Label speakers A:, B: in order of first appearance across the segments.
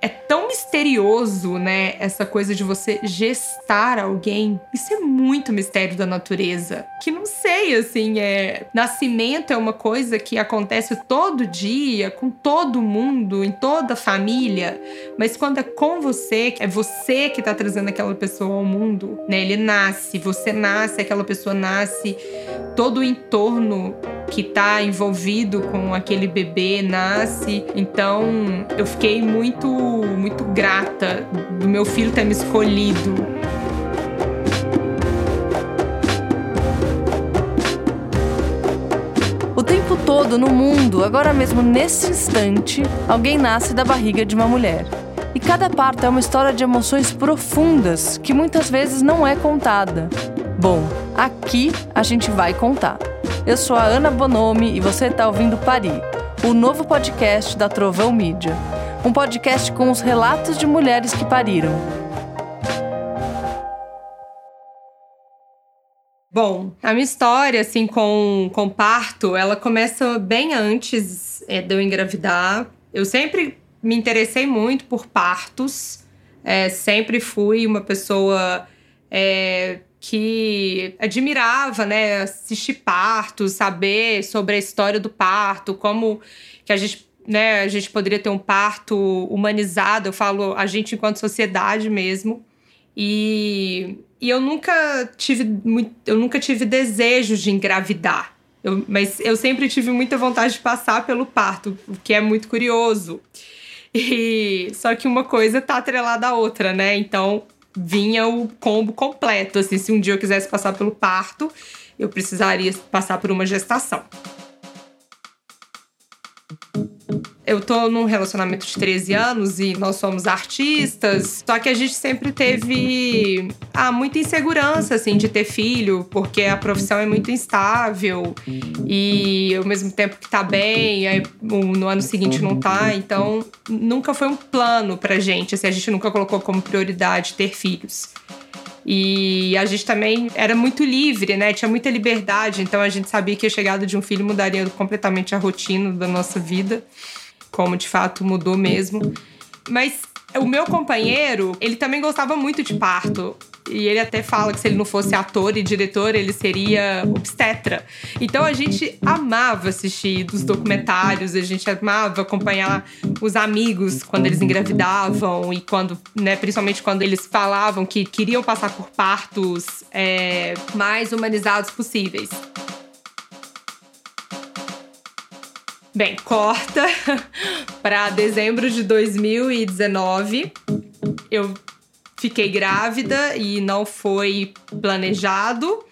A: é tão misterioso, né? Essa coisa de você gestar alguém. Isso é muito mistério da natureza. Que não sei, assim, é. Nascimento é uma coisa que acontece todo dia, com todo mundo, em toda a família. Mas quando é com você, é você que tá trazendo aquela pessoa ao mundo, né? Ele nasce, você nasce, aquela pessoa nasce, todo o entorno que tá envolvido com aquele bebê nasce. Então, eu fiquei muito muito grata do meu filho ter me escolhido.
B: O tempo todo no mundo, agora mesmo nesse instante, alguém nasce da barriga de uma mulher. E cada parto é uma história de emoções profundas que muitas vezes não é contada. Bom, aqui a gente vai contar. Eu sou a Ana Bonomi e você está ouvindo Parir, o novo podcast da Trovão Mídia um podcast com os relatos de mulheres que pariram.
A: Bom, a minha história, assim, com, com parto, ela começa bem antes é, de eu engravidar. Eu sempre me interessei muito por partos, é, sempre fui uma pessoa é, que admirava, né, assistir partos, saber sobre a história do parto, como que a gente né, a gente poderia ter um parto humanizado, eu falo a gente enquanto sociedade mesmo. E, e eu nunca tive muito, eu nunca tive desejo de engravidar. Eu, mas eu sempre tive muita vontade de passar pelo parto, o que é muito curioso. E só que uma coisa tá atrelada à outra, né? Então vinha o combo completo. Assim, se um dia eu quisesse passar pelo parto, eu precisaria passar por uma gestação. Eu tô num relacionamento de 13 anos e nós somos artistas, só que a gente sempre teve ah, muita insegurança, assim, de ter filho, porque a profissão é muito instável e ao mesmo tempo que tá bem, aí, no ano seguinte não tá, então nunca foi um plano pra gente, assim, a gente nunca colocou como prioridade ter filhos. E a gente também era muito livre, né? Tinha muita liberdade, então a gente sabia que a chegada de um filho mudaria completamente a rotina da nossa vida como de fato mudou mesmo. Mas o meu companheiro, ele também gostava muito de parto. E ele até fala que se ele não fosse ator e diretor, ele seria obstetra. Então a gente amava assistir dos documentários, a gente amava acompanhar os amigos quando eles engravidavam e quando, né, principalmente quando eles falavam que queriam passar por partos é, mais humanizados possíveis. Bem, corta para dezembro de 2019. Eu fiquei grávida e não foi planejado.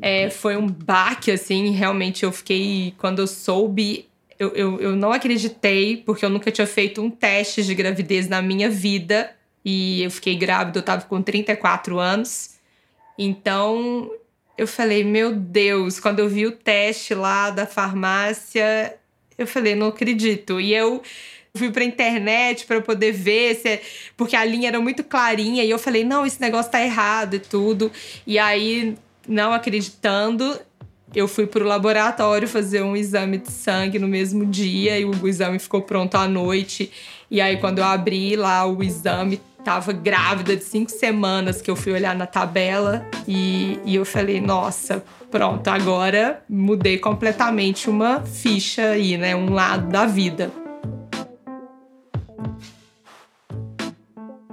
A: É, foi um baque, assim, realmente eu fiquei. Quando eu soube, eu, eu, eu não acreditei, porque eu nunca tinha feito um teste de gravidez na minha vida. E eu fiquei grávida, eu tava com 34 anos. Então eu falei, meu Deus, quando eu vi o teste lá da farmácia, eu falei, não acredito. E eu fui pra internet para poder ver se é... porque a linha era muito clarinha e eu falei, não, esse negócio tá errado e tudo. E aí, não acreditando, eu fui pro laboratório fazer um exame de sangue no mesmo dia e o exame ficou pronto à noite. E aí, quando eu abri lá o exame, tava grávida de cinco semanas que eu fui olhar na tabela e, e eu falei, nossa, pronto, agora mudei completamente uma ficha aí, né? Um lado da vida.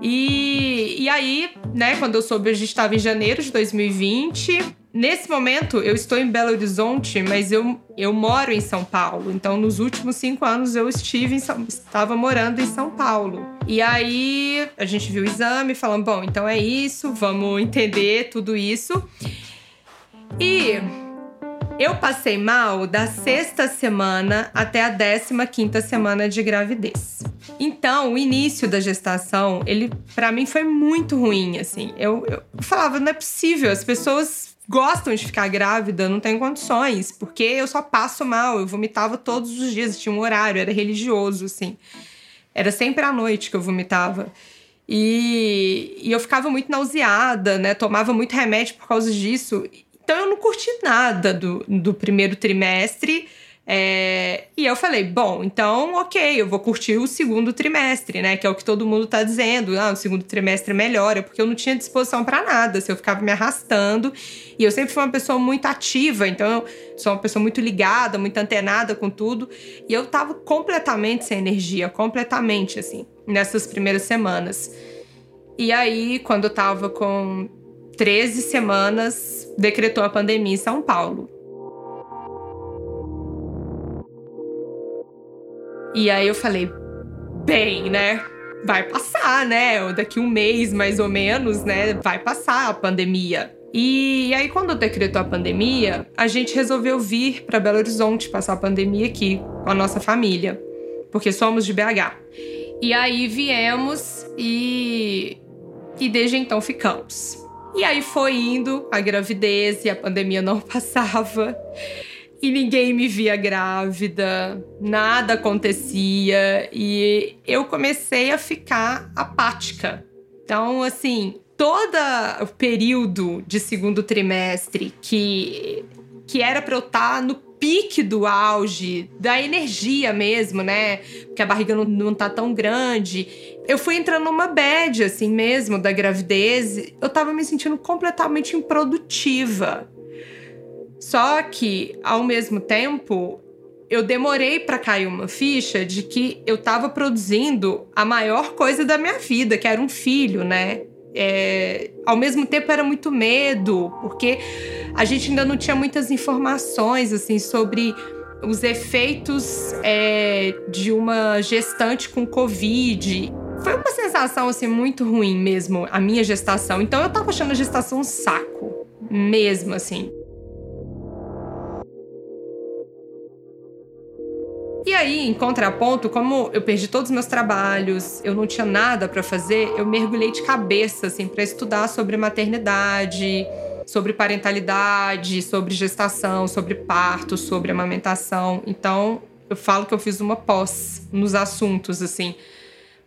A: E, e aí, né, quando eu soube, a gente estava em janeiro de 2020. Nesse momento, eu estou em Belo Horizonte, mas eu, eu moro em São Paulo. Então, nos últimos cinco anos, eu estive em, estava morando em São Paulo. E aí, a gente viu o exame, falando: bom, então é isso, vamos entender tudo isso. E eu passei mal da sexta semana até a décima quinta semana de gravidez. Então, o início da gestação, ele para mim foi muito ruim, assim. Eu, eu falava, não é possível, as pessoas gostam de ficar grávida, não tem condições, porque eu só passo mal, eu vomitava todos os dias, tinha um horário, era religioso, assim. Era sempre à noite que eu vomitava. E, e eu ficava muito nauseada, né? Tomava muito remédio por causa disso. Então eu não curti nada do, do primeiro trimestre. É, e eu falei, bom, então ok, eu vou curtir o segundo trimestre, né? Que é o que todo mundo tá dizendo. Ah, o segundo trimestre melhora, porque eu não tinha disposição para nada, se eu ficava me arrastando. E eu sempre fui uma pessoa muito ativa, então eu sou uma pessoa muito ligada, muito antenada com tudo. E eu tava completamente sem energia, completamente assim, nessas primeiras semanas. E aí, quando eu tava com 13 semanas, decretou a pandemia em São Paulo. E aí eu falei, bem, né? Vai passar, né? Daqui um mês, mais ou menos, né? Vai passar a pandemia. E aí, quando decretou a pandemia, a gente resolveu vir para Belo Horizonte passar a pandemia aqui com a nossa família, porque somos de BH. E aí viemos e, e desde então ficamos. E aí foi indo a gravidez e a pandemia não passava e ninguém me via grávida, nada acontecia e eu comecei a ficar apática. Então, assim, todo o período de segundo trimestre que, que era para eu estar tá no pique do auge, da energia mesmo, né? Porque a barriga não, não tá tão grande. Eu fui entrando numa bad, assim mesmo, da gravidez. Eu tava me sentindo completamente improdutiva. Só que, ao mesmo tempo, eu demorei para cair uma ficha de que eu estava produzindo a maior coisa da minha vida, que era um filho, né? É, ao mesmo tempo era muito medo, porque a gente ainda não tinha muitas informações assim sobre os efeitos é, de uma gestante com Covid. Foi uma sensação assim muito ruim mesmo, a minha gestação. Então eu tava achando a gestação um saco, mesmo assim. E aí, em contraponto, como eu perdi todos os meus trabalhos, eu não tinha nada para fazer, eu mergulhei de cabeça assim para estudar sobre maternidade, sobre parentalidade, sobre gestação, sobre parto, sobre amamentação. Então, eu falo que eu fiz uma pós nos assuntos assim,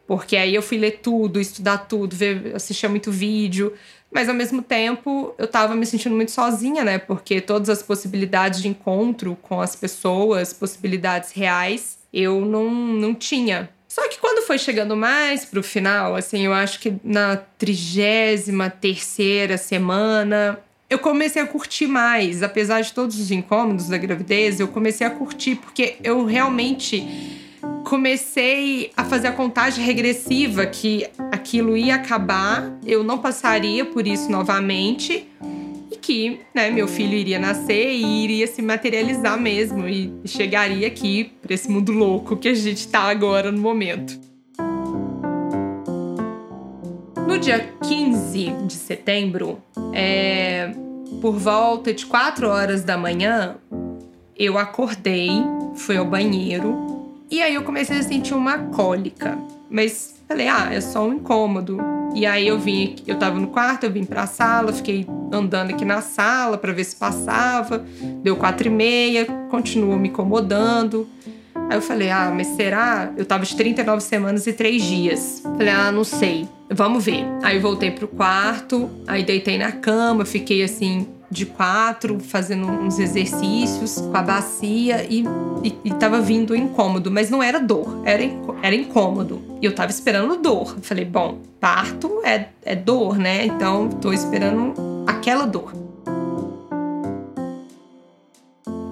A: porque aí eu fui ler tudo, estudar tudo, ver, assistir muito vídeo, mas ao mesmo tempo eu tava me sentindo muito sozinha, né? Porque todas as possibilidades de encontro com as pessoas, possibilidades reais, eu não, não tinha. Só que quando foi chegando mais pro final, assim, eu acho que na trigésima terceira semana, eu comecei a curtir mais. Apesar de todos os incômodos da gravidez, eu comecei a curtir, porque eu realmente comecei a fazer a contagem regressiva que aquilo ia acabar, eu não passaria por isso novamente e que, né, meu filho iria nascer e iria se materializar mesmo e chegaria aqui para esse mundo louco que a gente está agora no momento. No dia 15 de setembro, é, por volta de 4 horas da manhã, eu acordei, fui ao banheiro e aí eu comecei a sentir uma cólica. Mas falei, ah, é só um incômodo. E aí eu vim, eu tava no quarto, eu vim pra sala, fiquei andando aqui na sala para ver se passava. Deu quatro e meia, continuou me incomodando. Aí eu falei, ah, mas será? Eu tava de 39 semanas e 3 dias. Falei, ah, não sei. Vamos ver. Aí voltei pro quarto, aí deitei na cama, fiquei assim, de quatro, fazendo uns exercícios com a bacia e, e, e tava vindo incômodo, mas não era dor, era, era incômodo. E eu tava esperando dor. falei, bom, parto é, é dor, né? Então tô esperando aquela dor.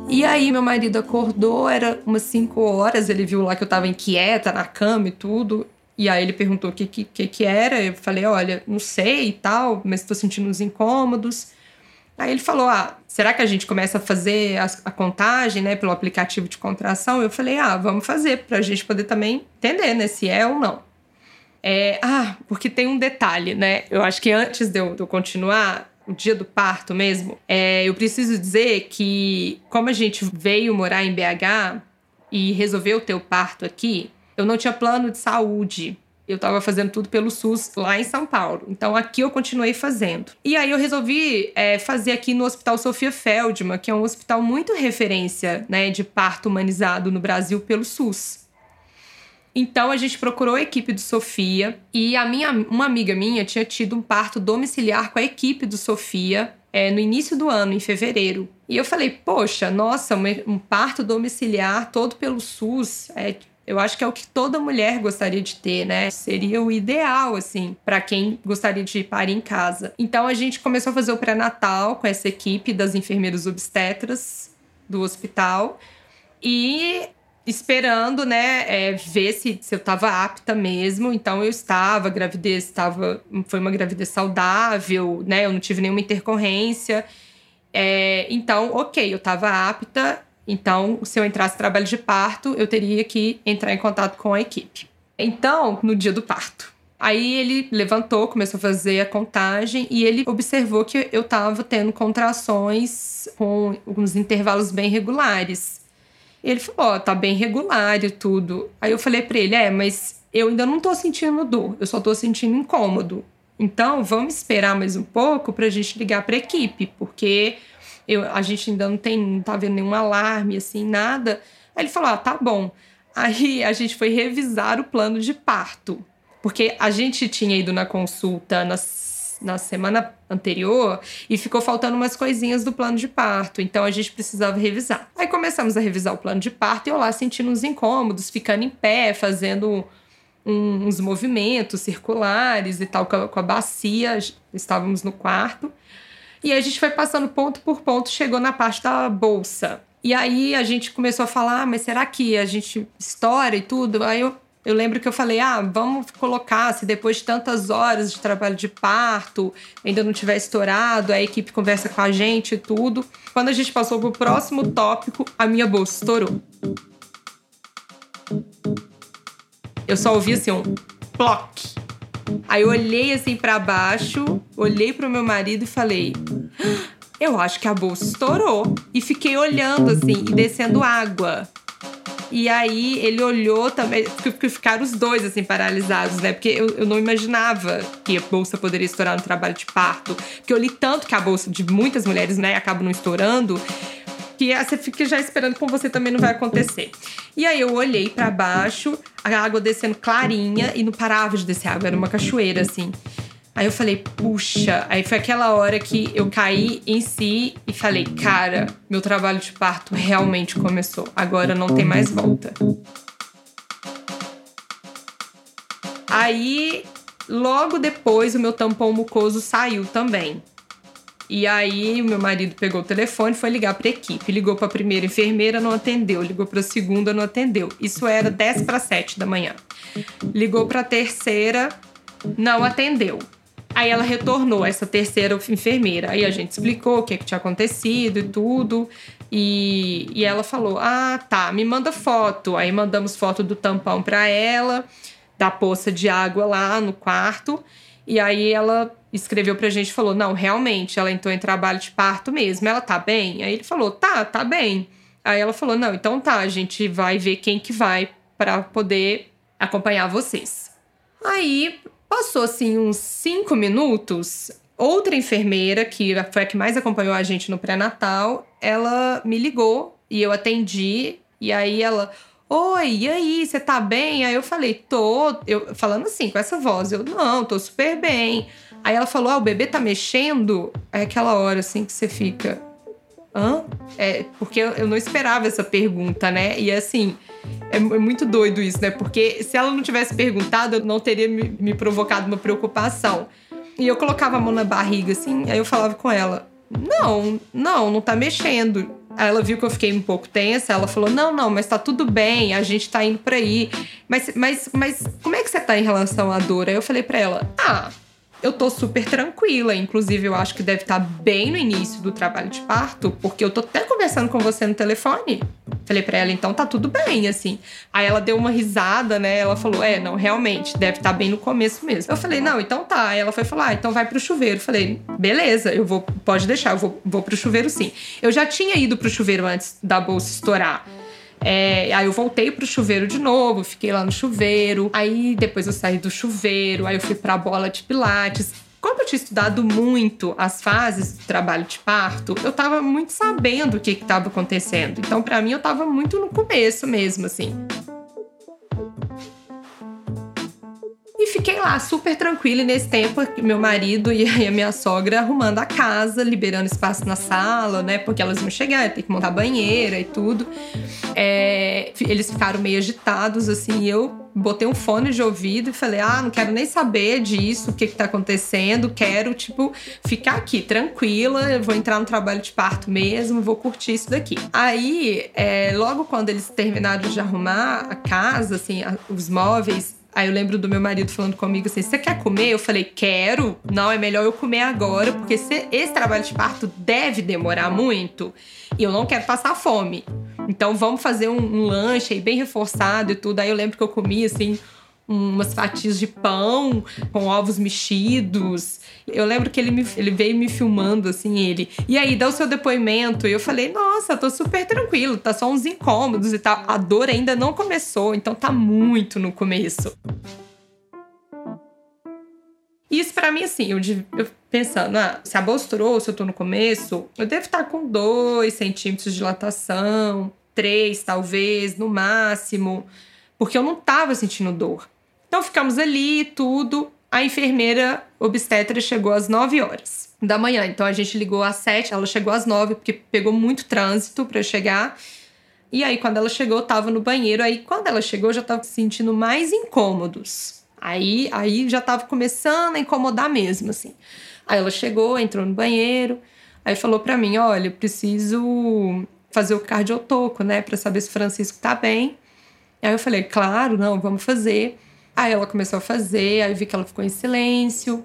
A: E aí meu marido acordou, era umas 5 horas, ele viu lá que eu tava inquieta na cama e tudo. E aí ele perguntou o que, que, que era. Eu falei, olha, não sei e tal, mas tô sentindo uns incômodos. Aí ele falou: Ah, será que a gente começa a fazer a, a, contagem, né, pelo aplicativo de contração? Eu falei: Ah, vamos fazer, para a gente poder também entender, né, se é ou não. É, ah, porque tem um detalhe, né? Eu acho que antes de eu, de eu continuar, o dia do parto mesmo, é, eu preciso dizer que, como a gente veio morar em BH e resolveu ter o parto aqui, eu não tinha plano de saúde eu estava fazendo tudo pelo SUS lá em São Paulo. Então aqui eu continuei fazendo. E aí eu resolvi é, fazer aqui no Hospital Sofia Feldman, que é um hospital muito referência né, de parto humanizado no Brasil pelo SUS. Então a gente procurou a equipe do Sofia e a minha, uma amiga minha tinha tido um parto domiciliar com a equipe do Sofia é, no início do ano, em fevereiro. E eu falei, poxa, nossa, um parto domiciliar todo pelo SUS é eu acho que é o que toda mulher gostaria de ter, né? Seria o ideal, assim, para quem gostaria de parir em casa. Então a gente começou a fazer o pré-natal com essa equipe das enfermeiras obstetras do hospital e esperando, né, é, ver se, se eu estava apta mesmo. Então eu estava, a gravidez estava, foi uma gravidez saudável, né? Eu não tive nenhuma intercorrência. É, então, ok, eu estava apta então, se eu entrasse em trabalho de parto, eu teria que entrar em contato com a equipe. Então, no dia do parto, Aí ele levantou, começou a fazer a contagem e ele observou que eu estava tendo contrações com uns intervalos bem regulares. Ele falou: Ó, oh, tá bem regular e tudo. Aí eu falei para ele: É, mas eu ainda não tô sentindo dor, eu só tô sentindo incômodo. Então vamos esperar mais um pouco para a gente ligar para a equipe, porque eu, a gente ainda não tem, não tá vendo nenhum alarme, assim, nada. Aí ele falou: ah, tá bom. Aí a gente foi revisar o plano de parto. Porque a gente tinha ido na consulta na, na semana anterior e ficou faltando umas coisinhas do plano de parto. Então a gente precisava revisar. Aí começamos a revisar o plano de parto e eu lá sentindo uns incômodos, ficando em pé, fazendo uns movimentos circulares e tal com a, com a bacia. Estávamos no quarto. E a gente foi passando ponto por ponto, chegou na parte da bolsa. E aí a gente começou a falar, ah, mas será que a gente estoura e tudo? Aí eu, eu lembro que eu falei, ah, vamos colocar, se depois de tantas horas de trabalho de parto ainda não tiver estourado, a equipe conversa com a gente e tudo. Quando a gente passou pro próximo tópico, a minha bolsa estourou. Eu só ouvi assim um ploc. Aí eu olhei assim para baixo, olhei pro meu marido e falei: Eu acho que a bolsa estourou. E fiquei olhando assim e descendo água. E aí ele olhou também, porque ficaram os dois assim paralisados, né? Porque eu, eu não imaginava que a bolsa poderia estourar no trabalho de parto. Porque eu li tanto que a bolsa de muitas mulheres, né, acaba não estourando que você fica já esperando com você também não vai acontecer. E aí eu olhei para baixo, a água descendo clarinha e não parava de descer água, era uma cachoeira assim. Aí eu falei, puxa, aí foi aquela hora que eu caí em si e falei, cara, meu trabalho de parto realmente começou. Agora não tem mais volta. Aí, logo depois, o meu tampão mucoso saiu também. E aí, o meu marido pegou o telefone, foi ligar para a equipe. Ligou para a primeira enfermeira, não atendeu. Ligou para a segunda, não atendeu. Isso era 10 para 7 da manhã. Ligou para a terceira, não atendeu. Aí ela retornou, essa terceira enfermeira. Aí a gente explicou o que, é que tinha acontecido e tudo. E, e ela falou: Ah, tá, me manda foto. Aí mandamos foto do tampão para ela, da poça de água lá no quarto. E aí ela escreveu pra gente e falou: não, realmente, ela entrou em trabalho de parto mesmo, ela tá bem? Aí ele falou: tá, tá bem. Aí ela falou: não, então tá, a gente vai ver quem que vai para poder acompanhar vocês. Aí passou assim uns cinco minutos, outra enfermeira, que foi a que mais acompanhou a gente no pré-natal, ela me ligou e eu atendi. E aí ela, Oi, e aí, você tá bem? Aí eu falei, tô. Eu, falando assim, com essa voz, eu, não, tô super bem. Aí ela falou, ah, o bebê tá mexendo? É aquela hora assim que você fica. Hã? É, porque eu, não esperava essa pergunta, né? E assim, é, é, muito doido isso, né? Porque se ela não tivesse perguntado, eu não teria me, me provocado uma preocupação. E eu colocava a mão na barriga, assim, aí eu falava com ela: Não, não, não tá mexendo. Ela viu que eu fiquei um pouco tensa, ela falou: Não, não, mas tá tudo bem, a gente tá indo pra aí. Mas, mas, mas como é que você tá em relação à dor? Aí eu falei pra ela: Ah, eu tô super tranquila. Inclusive, eu acho que deve estar tá bem no início do trabalho de parto, porque eu tô até conversando com você no telefone. Falei para ela, então tá tudo bem, assim. Aí ela deu uma risada, né? Ela falou: É, não, realmente, deve estar tá bem no começo mesmo. Eu falei: Não, então tá. Aí ela foi falar: ah, então vai pro chuveiro. Eu falei: Beleza, eu vou, pode deixar, eu vou, vou pro chuveiro sim. Eu já tinha ido pro chuveiro antes da bolsa estourar. É, aí eu voltei pro chuveiro de novo, fiquei lá no chuveiro. Aí depois eu saí do chuveiro, aí eu fui pra bola de pilates. Como eu tinha estudado muito as fases do trabalho de parto, eu tava muito sabendo o que estava acontecendo. Então, para mim, eu tava muito no começo mesmo, assim. E fiquei lá super tranquila. E nesse tempo, meu marido e a minha sogra arrumando a casa, liberando espaço na sala, né? Porque elas iam chegar, ter que montar banheira e tudo. É, eles ficaram meio agitados, assim. E eu botei um fone de ouvido e falei: ah, não quero nem saber disso, o que, que tá acontecendo. Quero, tipo, ficar aqui tranquila. vou entrar no trabalho de parto mesmo, vou curtir isso daqui. Aí, é, logo quando eles terminaram de arrumar a casa, assim, os móveis, Aí eu lembro do meu marido falando comigo assim: você quer comer? Eu falei: quero. Não, é melhor eu comer agora, porque esse trabalho de parto deve demorar muito e eu não quero passar fome. Então vamos fazer um, um lanche aí bem reforçado e tudo. Aí eu lembro que eu comi assim umas fatias de pão com ovos mexidos. Eu lembro que ele, me, ele veio me filmando, assim, ele. E aí, dá o seu depoimento. E eu falei, nossa, tô super tranquilo, tá só uns incômodos e tal. A dor ainda não começou, então tá muito no começo. Isso para mim, assim, eu, eu pensando, ah, se a bolsa se eu tô no começo, eu devo estar com 2 centímetros de dilatação, 3 talvez, no máximo, porque eu não tava sentindo dor. Então ficamos ali, tudo. A enfermeira obstetra chegou às 9 horas da manhã. Então a gente ligou às 7, ela chegou às 9, porque pegou muito trânsito para chegar. E aí, quando ela chegou, eu tava no banheiro. Aí, quando ela chegou, eu já tava sentindo mais incômodos. Aí, aí já tava começando a incomodar mesmo, assim. Aí ela chegou, entrou no banheiro, aí falou para mim: olha, preciso fazer o cardiotoco, né, para saber se o Francisco tá bem. Aí eu falei: claro, não, vamos fazer. Aí ela começou a fazer, aí eu vi que ela ficou em silêncio.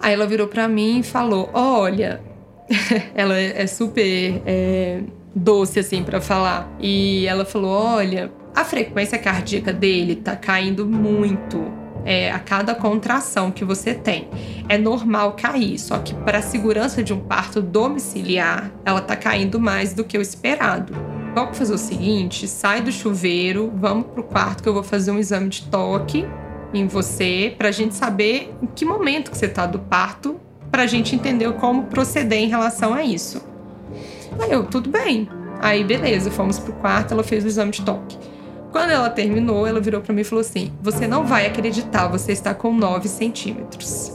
A: Aí ela virou para mim e falou: Olha, ela é super é, doce assim para falar. E ela falou: Olha, a frequência cardíaca dele tá caindo muito. É, a cada contração que você tem. É normal cair, só que para a segurança de um parto domiciliar, ela tá caindo mais do que o esperado. Vamos fazer o seguinte: sai do chuveiro, vamos pro quarto que eu vou fazer um exame de toque em você pra gente saber em que momento que você tá do parto, pra gente entender como proceder em relação a isso. Aí eu, tudo bem. Aí beleza, fomos pro quarto, ela fez o exame de toque. Quando ela terminou, ela virou para mim e falou assim: Você não vai acreditar, você está com 9 centímetros.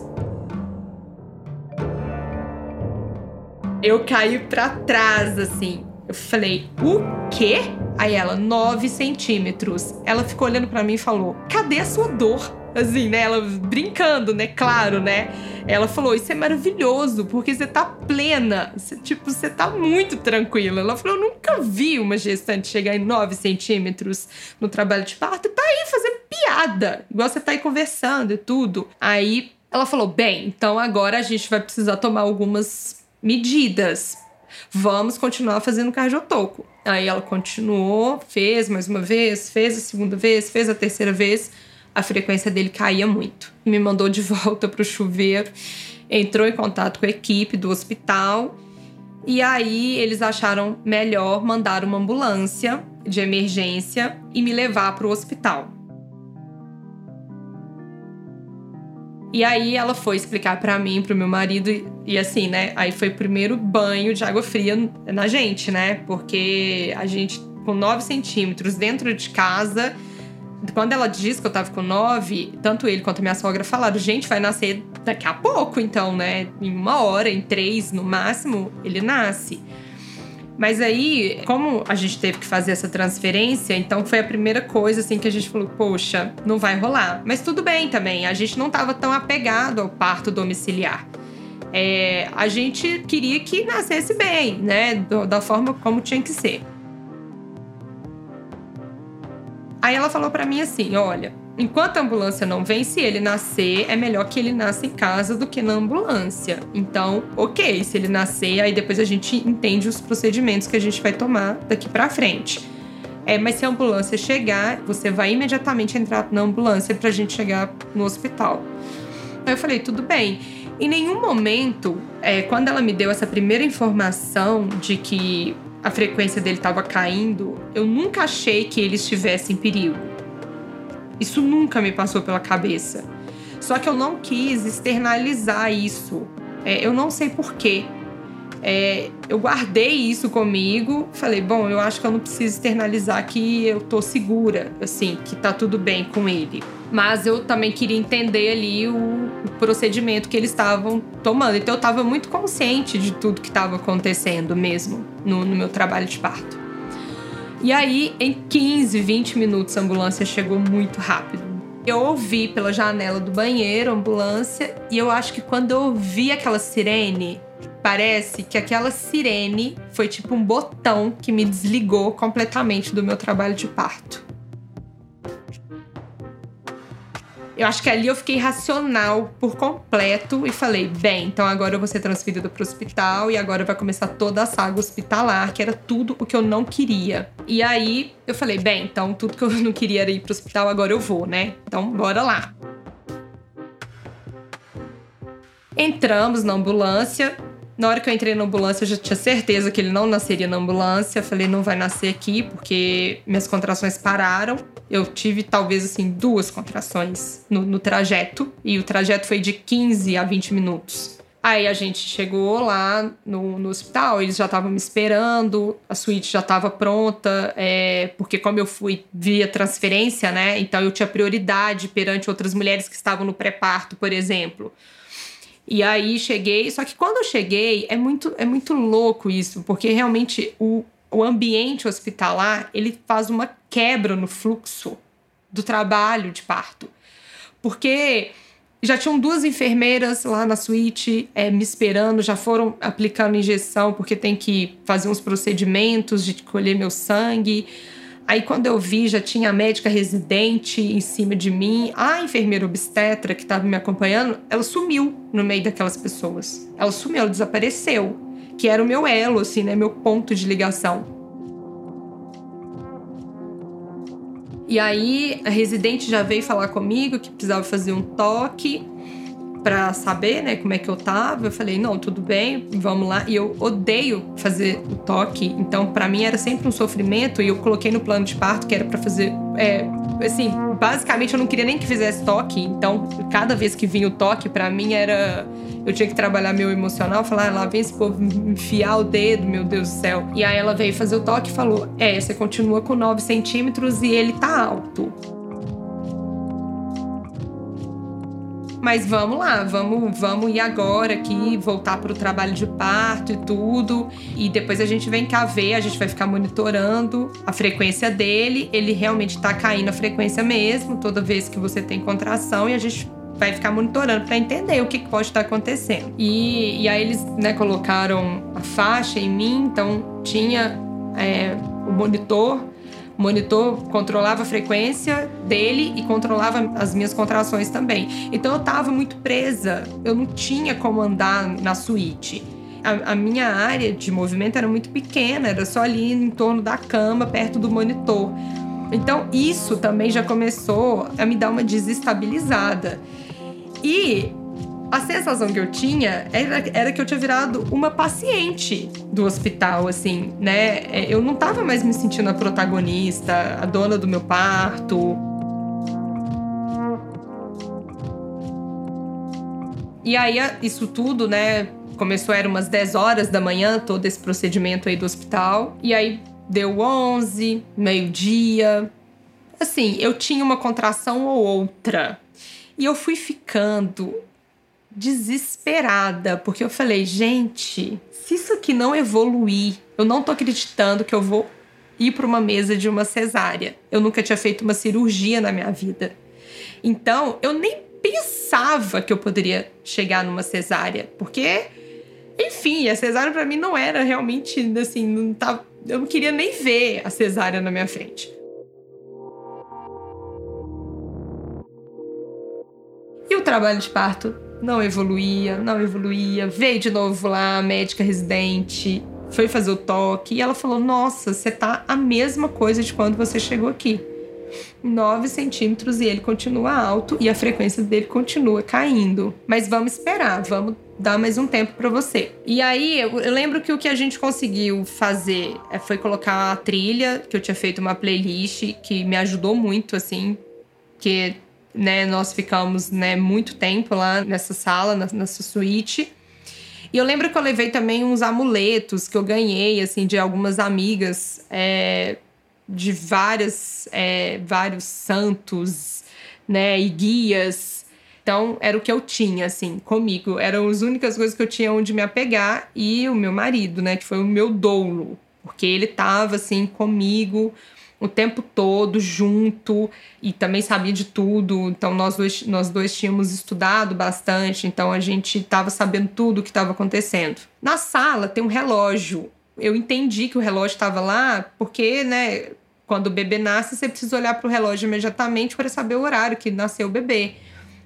A: Eu caí para trás, assim. Eu falei, o quê? Aí ela, 9 centímetros. Ela ficou olhando para mim e falou: cadê a sua dor? Assim, né? Ela brincando, né? Claro, né? Ela falou: Isso é maravilhoso, porque você tá plena. Você, tipo, você tá muito tranquila. Ela falou: Eu nunca vi uma gestante chegar em 9 centímetros no trabalho de parto e tá aí fazendo piada. Igual você tá aí conversando e tudo. Aí ela falou: Bem, então agora a gente vai precisar tomar algumas medidas vamos continuar fazendo cardiotoco. Aí ela continuou, fez mais uma vez, fez a segunda vez, fez a terceira vez. A frequência dele caía muito. Me mandou de volta para o chuveiro, entrou em contato com a equipe do hospital. E aí eles acharam melhor mandar uma ambulância de emergência e me levar para o hospital. E aí ela foi explicar para mim, pro meu marido, e, assim, né? Aí foi o primeiro banho de água fria na gente, né? Porque a gente, com 9 centímetros dentro de casa, quando ela disse que eu tava com 9, tanto ele quanto a minha sogra falaram: gente, vai nascer daqui a pouco, então, né? Em uma hora, em três no máximo, ele nasce. Mas aí, como a gente teve que fazer essa transferência, então foi a primeira coisa assim que a gente falou, poxa, não vai rolar. Mas tudo bem também, a gente não estava tão apegado ao parto domiciliar. É, a gente queria que nascesse bem, né? Da forma como tinha que ser. Aí ela falou para mim assim: olha, Enquanto a ambulância não vem, se ele nascer, é melhor que ele nasça em casa do que na ambulância. Então, ok, se ele nascer, aí depois a gente entende os procedimentos que a gente vai tomar daqui para frente. É, mas se a ambulância chegar, você vai imediatamente entrar na ambulância pra gente chegar no hospital. Aí eu falei, tudo bem. Em nenhum momento, é, quando ela me deu essa primeira informação de que a frequência dele estava caindo, eu nunca achei que ele estivesse em perigo. Isso nunca me passou pela cabeça. Só que eu não quis externalizar isso. É, eu não sei porquê. É, eu guardei isso comigo, falei, bom, eu acho que eu não preciso externalizar que eu tô segura, assim, que tá tudo bem com ele. Mas eu também queria entender ali o, o procedimento que eles estavam tomando. Então eu estava muito consciente de tudo que estava acontecendo mesmo no, no meu trabalho de parto. E aí, em 15, 20 minutos, a ambulância chegou muito rápido. Eu ouvi pela janela do banheiro a ambulância e eu acho que quando eu ouvi aquela sirene, Parece que aquela sirene foi tipo um botão que me desligou completamente do meu trabalho de parto. Eu acho que ali eu fiquei racional por completo e falei: bem, então agora eu vou ser transferida para o hospital e agora vai começar toda a saga hospitalar, que era tudo o que eu não queria. E aí eu falei: bem, então tudo que eu não queria era ir para o hospital, agora eu vou, né? Então bora lá. Entramos na ambulância, na hora que eu entrei na ambulância, eu já tinha certeza que ele não nasceria na ambulância. Eu falei, não vai nascer aqui, porque minhas contrações pararam. Eu tive, talvez, assim, duas contrações no, no trajeto. E o trajeto foi de 15 a 20 minutos. Aí a gente chegou lá no, no hospital, eles já estavam me esperando, a suíte já estava pronta, é, porque como eu fui via transferência, né? Então eu tinha prioridade perante outras mulheres que estavam no pré-parto, por exemplo. E aí cheguei, só que quando eu cheguei, é muito, é muito louco isso, porque realmente o, o ambiente hospitalar, ele faz uma quebra no fluxo do trabalho de parto. Porque já tinham duas enfermeiras lá na suíte é, me esperando, já foram aplicando injeção, porque tem que fazer uns procedimentos de colher meu sangue. Aí quando eu vi, já tinha a médica residente em cima de mim. A enfermeira obstetra que estava me acompanhando, ela sumiu no meio daquelas pessoas. Ela sumiu, ela desapareceu. Que era o meu elo, assim, né? Meu ponto de ligação. E aí a residente já veio falar comigo que precisava fazer um toque para saber, né, como é que eu tava. Eu falei, não, tudo bem, vamos lá. E eu odeio fazer o toque, então para mim era sempre um sofrimento. E eu coloquei no plano de parto que era para fazer, é, assim, basicamente eu não queria nem que fizesse toque. Então cada vez que vinha o toque para mim era eu tinha que trabalhar meu emocional, falar, ah, lá vem esse povo enfiar o dedo, meu Deus do céu. E aí ela veio fazer o toque e falou: É, você continua com 9 centímetros e ele tá alto. Mas vamos lá, vamos, vamos ir agora aqui, voltar para o trabalho de parto e tudo. E depois a gente vem cá ver, a gente vai ficar monitorando a frequência dele. Ele realmente está caindo a frequência mesmo, toda vez que você tem contração, e a gente vai ficar monitorando para entender o que, pode estar acontecendo. E, e aí eles né, colocaram a faixa em mim, então tinha é, o monitor monitor controlava a frequência dele e controlava as minhas contrações também. Então eu estava muito presa, eu não tinha como andar na suíte. A, a, minha área de movimento era muito pequena, era só ali em torno da cama, perto do monitor. Então isso também já começou a me dar uma desestabilizada. E a sensação que eu tinha era, era, que eu tinha virado uma paciente do hospital, assim, né? É, eu não tava mais me sentindo a protagonista, a dona do meu parto. E aí, isso tudo, né? Começou, era umas 10 horas da manhã, todo esse procedimento aí do hospital. E aí, deu 11, meio-dia. Assim, eu tinha uma contração ou outra. E eu fui ficando desesperada, porque eu falei, gente, se isso aqui não evoluir, eu não tô acreditando que eu vou ir para uma mesa de uma cesárea. Eu nunca tinha feito uma cirurgia na minha vida. Então, eu nem pensava que eu poderia chegar numa cesárea, porque enfim, a cesárea para mim não era realmente assim, não tava, eu não queria nem ver a cesárea na minha frente. E o trabalho de parto não evoluía, não evoluía. Veio de novo lá médica residente, foi fazer o toque e ela falou: Nossa, você tá a mesma coisa de quando você chegou aqui. 9 centímetros e ele continua alto e a frequência dele continua caindo. Mas vamos esperar, vamos dar mais um tempo para você. E aí, eu, lembro que o que a gente conseguiu fazer é, foi colocar a trilha, que eu tinha feito uma playlist que me ajudou muito, assim, que né, nós ficamos né, muito tempo lá nessa sala, nessa suíte. E eu lembro que eu levei também uns amuletos que eu ganhei, assim, de algumas amigas, é, de várias, é, vários santos, né, e guias. Então, era o que eu tinha, assim, comigo. Eram as únicas coisas que eu tinha onde me apegar e o meu marido, né, que foi o meu dono. Porque ele tava, assim, comigo o tempo todo junto e também sabia de tudo. Então nós dois, nós dois tínhamos estudado bastante, então a gente estava sabendo tudo o que estava acontecendo. Na sala tem um relógio. Eu entendi que o relógio estava lá porque, né, quando o bebê nasce, você precisa olhar para o relógio imediatamente para saber o horário que nasceu o bebê.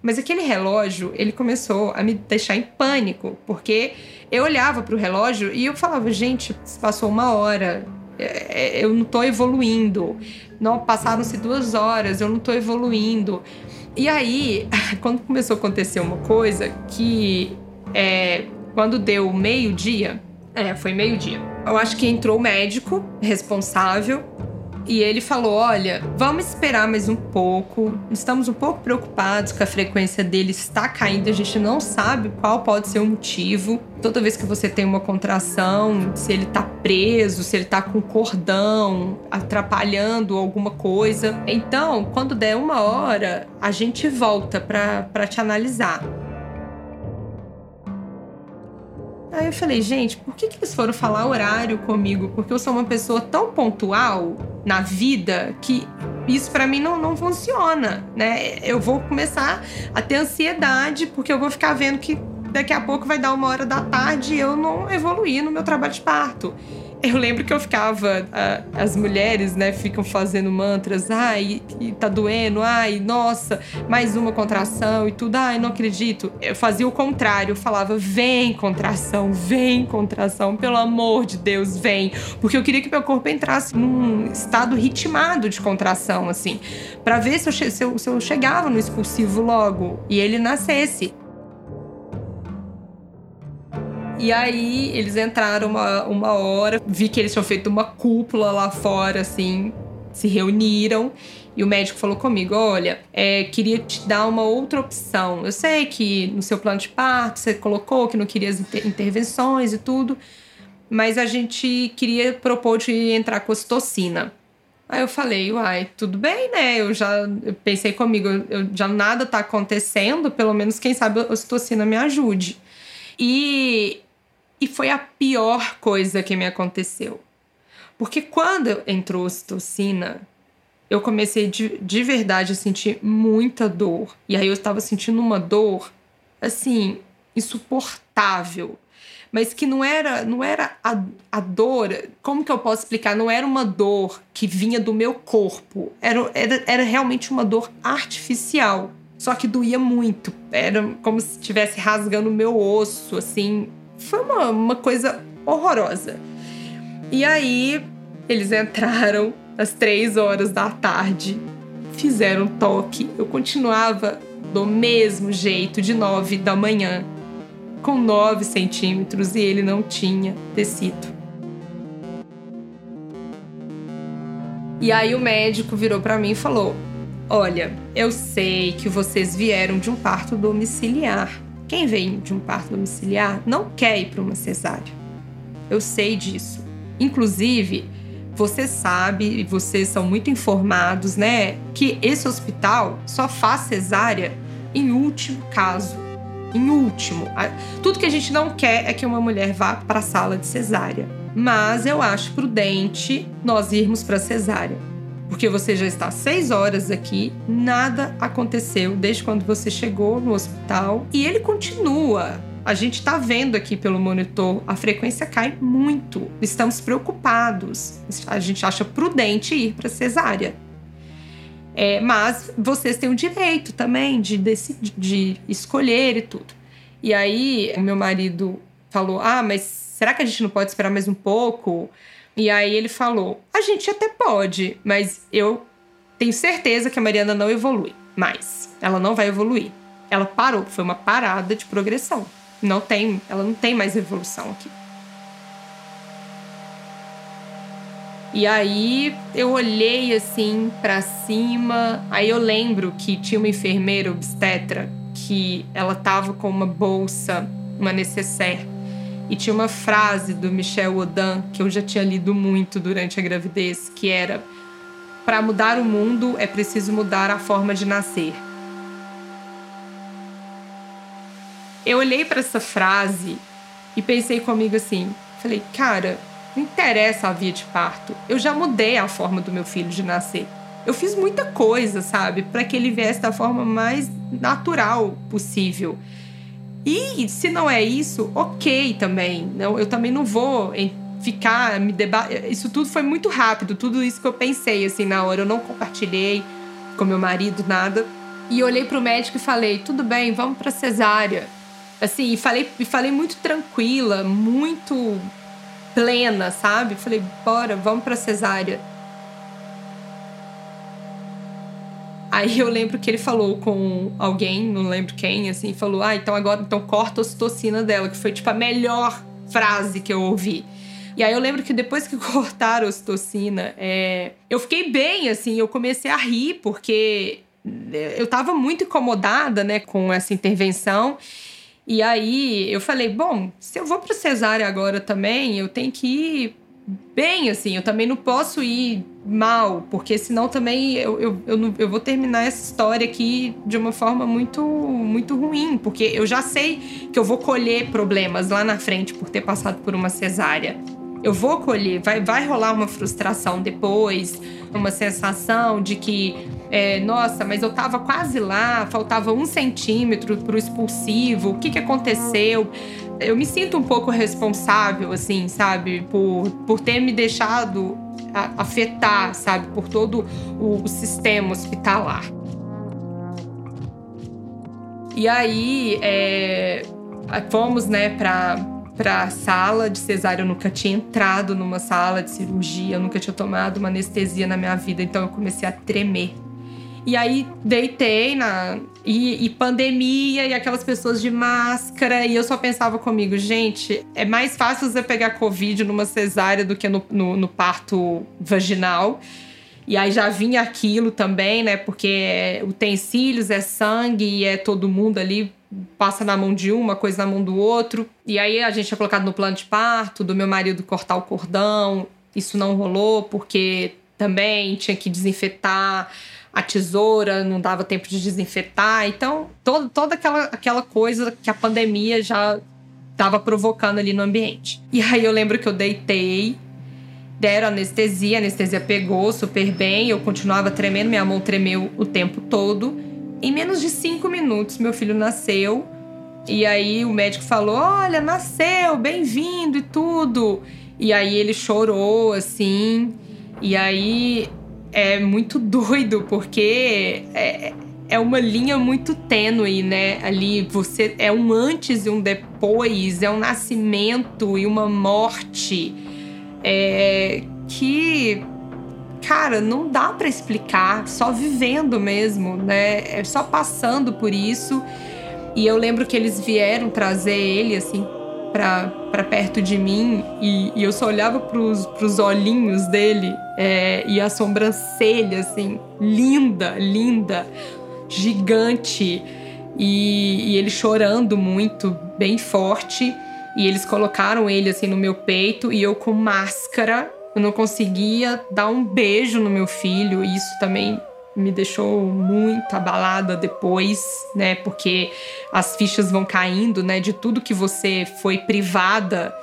A: Mas aquele relógio, ele começou a me deixar em pânico, porque eu olhava para o relógio e eu falava, gente, passou uma hora, eu não estou evoluindo. Não passaram-se duas horas, eu não estou evoluindo. E aí, quando começou a acontecer uma coisa que é, quando deu meio-dia, é, foi meio-dia. Eu acho que entrou o médico responsável e ele falou: Olha, vamos esperar mais um pouco. Estamos um pouco preocupados que a frequência dele está caindo. A gente não sabe qual pode ser o motivo. Toda vez que você tem uma contração, se ele está preso, se ele está com cordão, atrapalhando alguma coisa. Então, quando der uma hora, a gente volta para te analisar. Aí eu falei, gente, por que, que eles foram falar horário comigo? Porque eu sou uma pessoa tão pontual na vida que isso para mim não, não funciona, né? Eu vou começar a ter ansiedade porque eu vou ficar vendo que daqui a pouco vai dar uma hora da tarde e eu não evoluí no meu trabalho de parto. Eu lembro que eu ficava, as mulheres, né, ficam fazendo mantras, ai, tá doendo, ai, nossa, mais uma contração e tudo, ai, não acredito. Eu fazia o contrário, eu falava, vem contração, vem contração, pelo amor de Deus, vem. Porque eu queria que meu corpo entrasse num estado ritmado de contração, assim, para ver se eu, se, eu, se eu chegava no expulsivo logo e ele nascesse. E aí eles entraram uma, uma hora, vi que eles tinham feito uma cúpula lá fora, assim, se reuniram. E o médico falou comigo: Olha, é, queria te dar uma outra opção. Eu sei que no seu plano de parto você colocou que não queria as inter intervenções e tudo, mas a gente queria propor de entrar com ocitocina. Aí eu falei, uai, tudo bem, né? Eu já eu pensei comigo, eu, já nada tá acontecendo, pelo menos quem sabe a ocitocina me ajude. E e foi a pior coisa que me aconteceu. Porque quando entrou ocitocina, eu comecei de, de verdade a sentir muita dor. E aí eu estava sentindo uma dor, assim, insuportável. Mas que não era, não era a, a dor, como que eu posso explicar? Não era uma dor que vinha do meu corpo. Era, era, era realmente uma dor artificial. Só que doía muito. Era como se estivesse rasgando o meu osso, assim, foi uma, uma coisa horrorosa. E aí eles entraram às três horas da tarde, fizeram toque. Eu continuava do mesmo jeito, de nove da manhã, com nove centímetros, e ele não tinha tecido. E aí o médico virou para mim e falou: Olha, eu sei que vocês vieram de um parto domiciliar. Quem vem de um parto domiciliar não quer ir para uma cesárea. Eu sei disso. Inclusive, você sabe e vocês são muito informados, né, que esse hospital só faz cesárea em último caso. Em último. Tudo que a gente não quer é que uma mulher vá para a sala de cesárea. Mas eu acho prudente nós irmos para cesárea porque você já está seis horas aqui, nada aconteceu desde quando você chegou no hospital e ele continua. A gente está vendo aqui pelo monitor, a frequência cai muito. Estamos preocupados. A gente acha prudente ir para cesárea. É, mas vocês têm o direito também de, decidir, de escolher e tudo. E aí, o meu marido falou: Ah, mas será que a gente não pode esperar mais um pouco? E aí ele falou: a gente até pode, mas eu tenho certeza que a Mariana não evolui mais. Ela não vai evoluir. Ela parou, foi uma parada de progressão. Não tem, ela não tem mais evolução aqui. E aí eu olhei assim para cima, aí eu lembro que tinha uma enfermeira obstetra que ela tava com uma bolsa, uma necessaire e tinha uma frase do Michel Odan que eu já tinha lido muito durante a gravidez, que era: para mudar o mundo é preciso mudar a forma de nascer. Eu olhei para essa frase e pensei comigo assim, falei, cara, não interessa a via de parto. Eu já mudei a forma do meu filho de nascer. Eu fiz muita coisa, sabe, para que ele viesse da forma mais natural possível. E se não é isso, ok também. Não, eu também não vou ficar me debater. Isso tudo foi muito rápido, tudo isso que eu pensei assim na hora. Eu não compartilhei com meu marido nada. E olhei para o médico e falei: tudo bem, vamos para cesárea. Assim, e falei, e falei muito tranquila, muito plena, sabe? Falei: bora, vamos para cesárea. Aí eu lembro que ele falou com alguém, não lembro quem, assim, falou: "Ah, então agora então corta a ocitocina dela", que foi tipo a melhor frase que eu ouvi. E aí eu lembro que depois que cortaram a ocitocina, é, eu fiquei bem, assim, eu comecei a rir, porque eu tava muito incomodada, né, com essa intervenção. E aí eu falei, bom, se eu vou para cesárea agora também, eu tenho que ir bem, assim. Eu também não posso ir mal, porque senão também eu, eu, eu, não, eu, vou terminar essa história aqui de uma forma muito, muito ruim, porque eu já sei que eu vou colher problemas lá na frente por ter passado por uma cesárea. Eu vou colher, vai, vai rolar uma frustração depois, uma sensação de que, é, nossa, mas eu tava quase lá, faltava um centímetro pro expulsivo, o que, que aconteceu? eu me sinto um pouco responsável, assim, sabe? Por, por ter me deixado afetar, sabe? Por todo o, o sistema hospitalar. E aí, é, fomos, né, pra, pra sala de cesárea. Eu nunca tinha entrado numa sala de cirurgia, eu nunca tinha tomado uma anestesia na minha vida, então eu comecei a tremer. E aí deitei na. E, e, pandemia e aquelas pessoas de máscara. E eu só pensava comigo, gente, é mais fácil você pegar Covid numa cesárea do que no, no, no parto vaginal. E aí já vinha aquilo também, né? Porque é utensílios, é sangue e é todo mundo ali passa na mão de uma, coisa na mão do outro. E aí a gente é colocado no plano de parto, do meu marido cortar o cordão. Isso não rolou porque também tinha que desinfetar a tesoura, não dava tempo de desinfetar. Então, todo, toda aquela, aquela coisa que a pandemia já estava provocando ali no ambiente. E aí eu lembro que eu deitei, deram anestesia, a anestesia pegou super bem, eu continuava tremendo, minha mão tremeu o tempo todo. Em menos de cinco minutos, meu filho nasceu. E aí o médico falou: Olha, nasceu, bem-vindo e tudo. E aí ele chorou, assim. E aí é muito doido, porque é, é uma linha muito tênue, né? Ali você é um antes e um depois, é um nascimento e uma morte é, que, cara, não dá para explicar, só vivendo mesmo, né? É só passando por isso. E eu lembro que eles vieram trazer ele assim para perto de mim e, e, eu só olhava pros, pros olhinhos dele é, e a sobrancelha, assim, linda, linda, gigante. E, e ele chorando muito, bem forte. E eles colocaram ele assim no meu peito e eu com máscara. Eu não conseguia dar um beijo no meu filho. E isso também me deixou muito abalada depois, né? Porque as fichas vão caindo, né? De tudo que você foi privada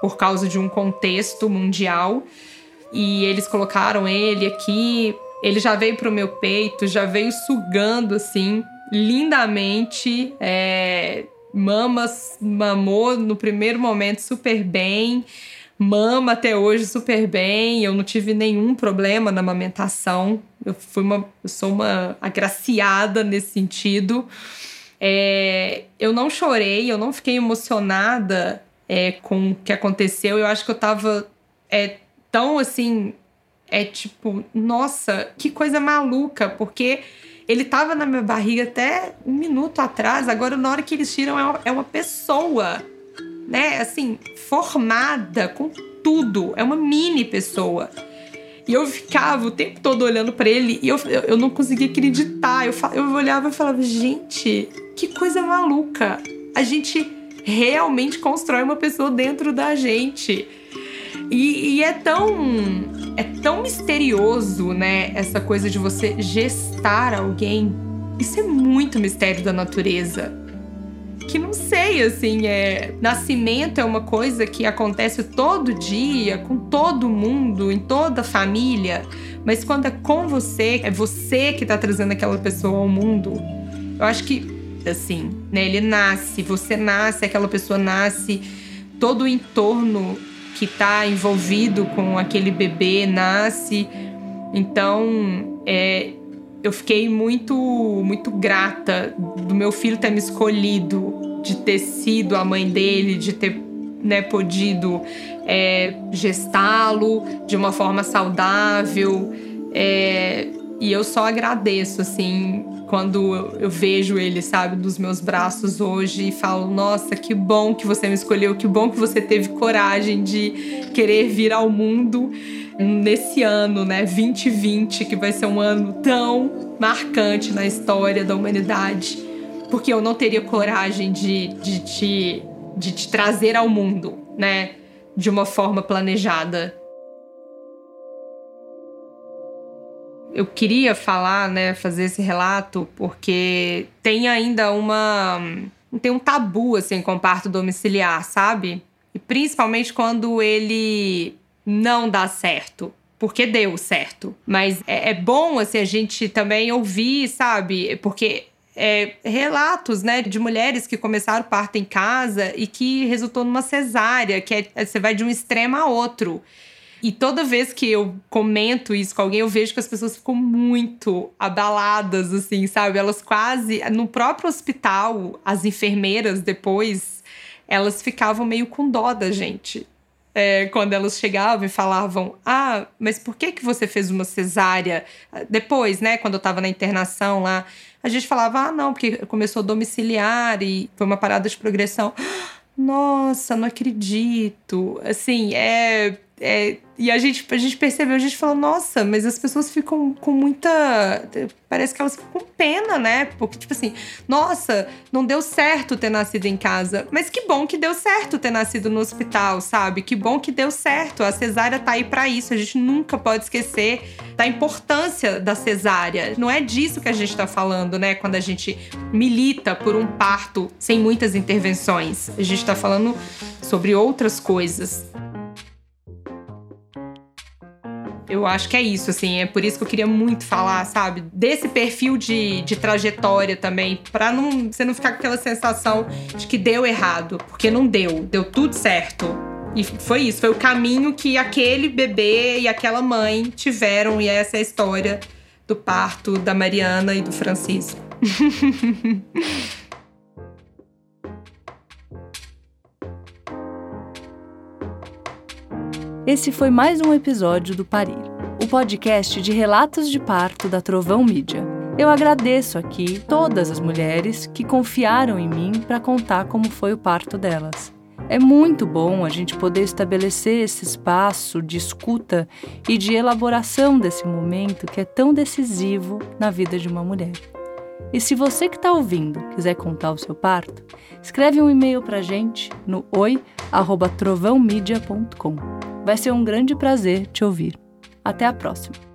A: por causa de um contexto mundial. E eles colocaram ele aqui. Ele já veio pro meu peito, já veio sugando assim, lindamente. É, mamas, mamou no primeiro momento super bem mama até hoje super bem. Eu não tive nenhum problema na amamentação. Eu fui uma, eu sou uma agraciada nesse sentido. É, eu não chorei, eu não fiquei emocionada é, com o que aconteceu. Eu acho que eu tava é, tão assim. É tipo, nossa, que coisa maluca, porque ele tava na minha barriga até um minuto atrás, agora na hora que eles tiram é uma, é uma pessoa né, assim, formada com tudo. É uma mini pessoa. E eu ficava o tempo todo olhando para ele e eu, eu não conseguia acreditar. Eu, eu olhava e falava, gente, que coisa maluca. A gente realmente constrói uma pessoa dentro da gente. E, e, é tão é tão misterioso, né? Essa coisa de você gestar alguém. Isso é muito mistério da natureza. Que não sei, assim, é. Nascimento é uma coisa que acontece todo dia, com todo mundo, em toda família. Mas quando é com você, é você que tá trazendo aquela pessoa ao mundo. Eu acho que, assim, né? Ele nasce, você nasce, aquela pessoa nasce, todo o entorno que está envolvido com aquele bebê nasce. Então, é, eu fiquei muito, muito grata do meu filho ter me escolhido, de ter sido a mãe dele, de ter né, podido é, gestá-lo de uma forma saudável. É, e eu só agradeço, assim, quando eu vejo ele, sabe, dos meus braços hoje e falo: Nossa, que bom que você me escolheu, que bom que você teve coragem de querer vir ao mundo nesse ano, né, 2020, que vai ser um ano tão marcante na história da humanidade. Porque eu não teria coragem de, de, de, de te trazer ao mundo, né, de uma forma planejada. Eu queria falar, né, fazer esse relato, porque tem ainda uma. Tem um tabu, assim, com o parto domiciliar, sabe? E principalmente quando ele não dá certo. Porque deu certo. Mas é, é bom, assim, a gente também ouvir, sabe? Porque é, relatos né, de mulheres que começaram o parto em casa e que resultou numa cesárea, que é, você vai de um extremo a outro. E toda vez que eu comento isso com alguém, eu vejo que as pessoas ficam muito abaladas, assim, sabe? Elas quase. No próprio hospital, as enfermeiras depois, elas ficavam meio com dó da gente. É, quando elas chegavam e falavam: Ah, mas por que, que você fez uma cesárea? Depois, né, quando eu tava na internação lá, a gente falava: Ah, não, porque começou domiciliar e foi uma parada de progressão. Nossa, não acredito. Assim, é é, e a gente, a gente percebeu, a gente falou, nossa, mas as pessoas ficam com muita. Parece que elas ficam com pena, né? Porque, tipo assim, nossa, não deu certo ter nascido em casa. Mas que bom que deu certo ter nascido no hospital, sabe? Que bom que deu certo. A cesárea tá aí para isso. A gente nunca pode esquecer da importância da cesárea. Não é disso que a gente tá falando, né? Quando a gente milita por um parto sem muitas intervenções. A gente tá falando sobre outras coisas. Eu acho que é isso, assim. É por isso que eu queria muito falar, sabe? Desse perfil de, de trajetória também. Pra não, você não ficar com aquela sensação de que deu errado. Porque não deu. Deu tudo certo. E foi isso. Foi o caminho que aquele bebê e aquela mãe tiveram. E essa é a história do parto da Mariana e do Francisco.
B: Esse foi mais um episódio do Parir, o podcast de relatos de parto da Trovão Mídia. Eu agradeço aqui todas as mulheres que confiaram em mim para contar como foi o parto delas. É muito bom a gente poder estabelecer esse espaço de escuta e de elaboração desse momento que é tão decisivo na vida de uma mulher. E se você que está ouvindo quiser contar o seu parto, escreve um e-mail para a gente no oi@trovãomedia.com. Vai ser um grande prazer te ouvir. Até a próxima!